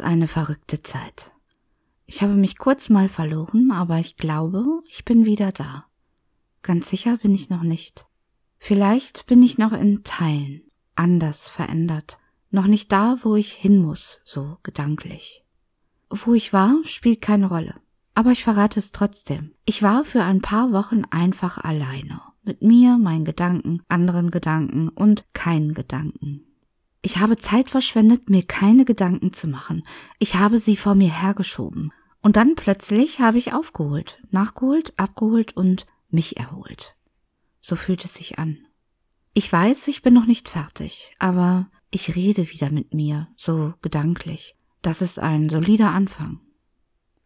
eine verrückte Zeit. Ich habe mich kurz mal verloren, aber ich glaube, ich bin wieder da. Ganz sicher bin ich noch nicht. Vielleicht bin ich noch in Teilen anders verändert, noch nicht da, wo ich hin muss, so gedanklich. Wo ich war, spielt keine Rolle. Aber ich verrate es trotzdem. Ich war für ein paar Wochen einfach alleine. Mit mir, meinen Gedanken, anderen Gedanken und keinen Gedanken. Ich habe Zeit verschwendet, mir keine Gedanken zu machen. Ich habe sie vor mir hergeschoben. Und dann plötzlich habe ich aufgeholt, nachgeholt, abgeholt und mich erholt. So fühlt es sich an. Ich weiß, ich bin noch nicht fertig, aber ich rede wieder mit mir, so gedanklich. Das ist ein solider Anfang.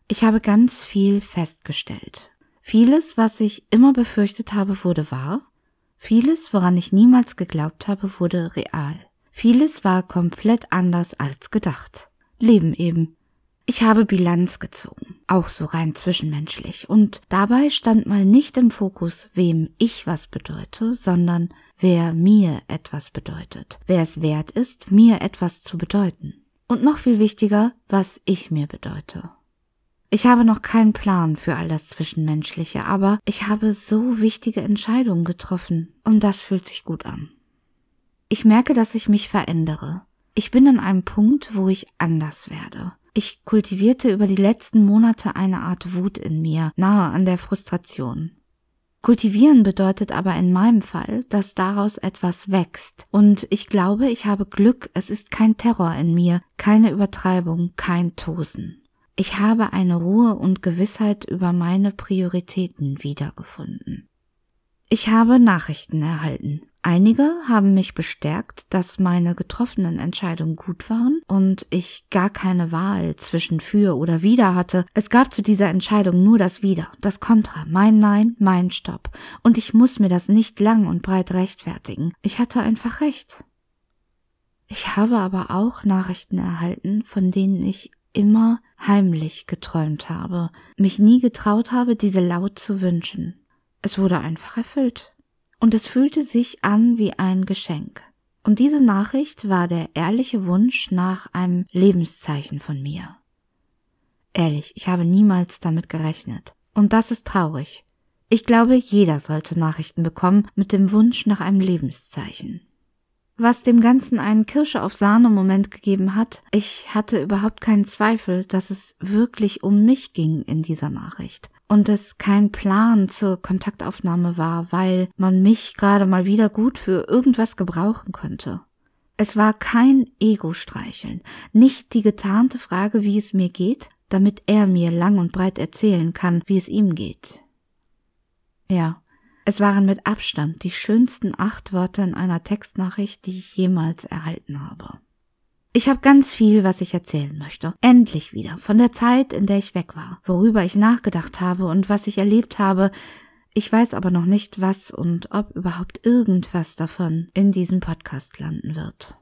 Ich habe ganz viel festgestellt. Vieles, was ich immer befürchtet habe, wurde wahr. Vieles, woran ich niemals geglaubt habe, wurde real. Vieles war komplett anders als gedacht. Leben eben. Ich habe Bilanz gezogen, auch so rein zwischenmenschlich, und dabei stand mal nicht im Fokus, wem ich was bedeute, sondern wer mir etwas bedeutet, wer es wert ist, mir etwas zu bedeuten. Und noch viel wichtiger, was ich mir bedeute. Ich habe noch keinen Plan für all das Zwischenmenschliche, aber ich habe so wichtige Entscheidungen getroffen, und das fühlt sich gut an. Ich merke, dass ich mich verändere. Ich bin an einem Punkt, wo ich anders werde. Ich kultivierte über die letzten Monate eine Art Wut in mir, nahe an der Frustration. Kultivieren bedeutet aber in meinem Fall, dass daraus etwas wächst. Und ich glaube, ich habe Glück, es ist kein Terror in mir, keine Übertreibung, kein Tosen. Ich habe eine Ruhe und Gewissheit über meine Prioritäten wiedergefunden. Ich habe Nachrichten erhalten. Einige haben mich bestärkt, dass meine getroffenen Entscheidungen gut waren und ich gar keine Wahl zwischen für oder wider hatte. Es gab zu dieser Entscheidung nur das Wider, das Kontra, mein Nein, mein Stopp. Und ich muss mir das nicht lang und breit rechtfertigen. Ich hatte einfach recht. Ich habe aber auch Nachrichten erhalten, von denen ich immer heimlich geträumt habe, mich nie getraut habe, diese laut zu wünschen. Es wurde einfach erfüllt und es fühlte sich an wie ein Geschenk. Und diese Nachricht war der ehrliche Wunsch nach einem Lebenszeichen von mir. Ehrlich, ich habe niemals damit gerechnet. Und das ist traurig. Ich glaube, jeder sollte Nachrichten bekommen mit dem Wunsch nach einem Lebenszeichen. Was dem Ganzen einen Kirsche auf Sahne Moment gegeben hat, ich hatte überhaupt keinen Zweifel, dass es wirklich um mich ging in dieser Nachricht und es kein Plan zur Kontaktaufnahme war, weil man mich gerade mal wieder gut für irgendwas gebrauchen könnte. Es war kein Ego-Streicheln, nicht die getarnte Frage, wie es mir geht, damit er mir lang und breit erzählen kann, wie es ihm geht. Ja, es waren mit Abstand die schönsten acht Worte in einer Textnachricht, die ich jemals erhalten habe. Ich habe ganz viel, was ich erzählen möchte. Endlich wieder. Von der Zeit, in der ich weg war. Worüber ich nachgedacht habe und was ich erlebt habe. Ich weiß aber noch nicht, was und ob überhaupt irgendwas davon in diesem Podcast landen wird.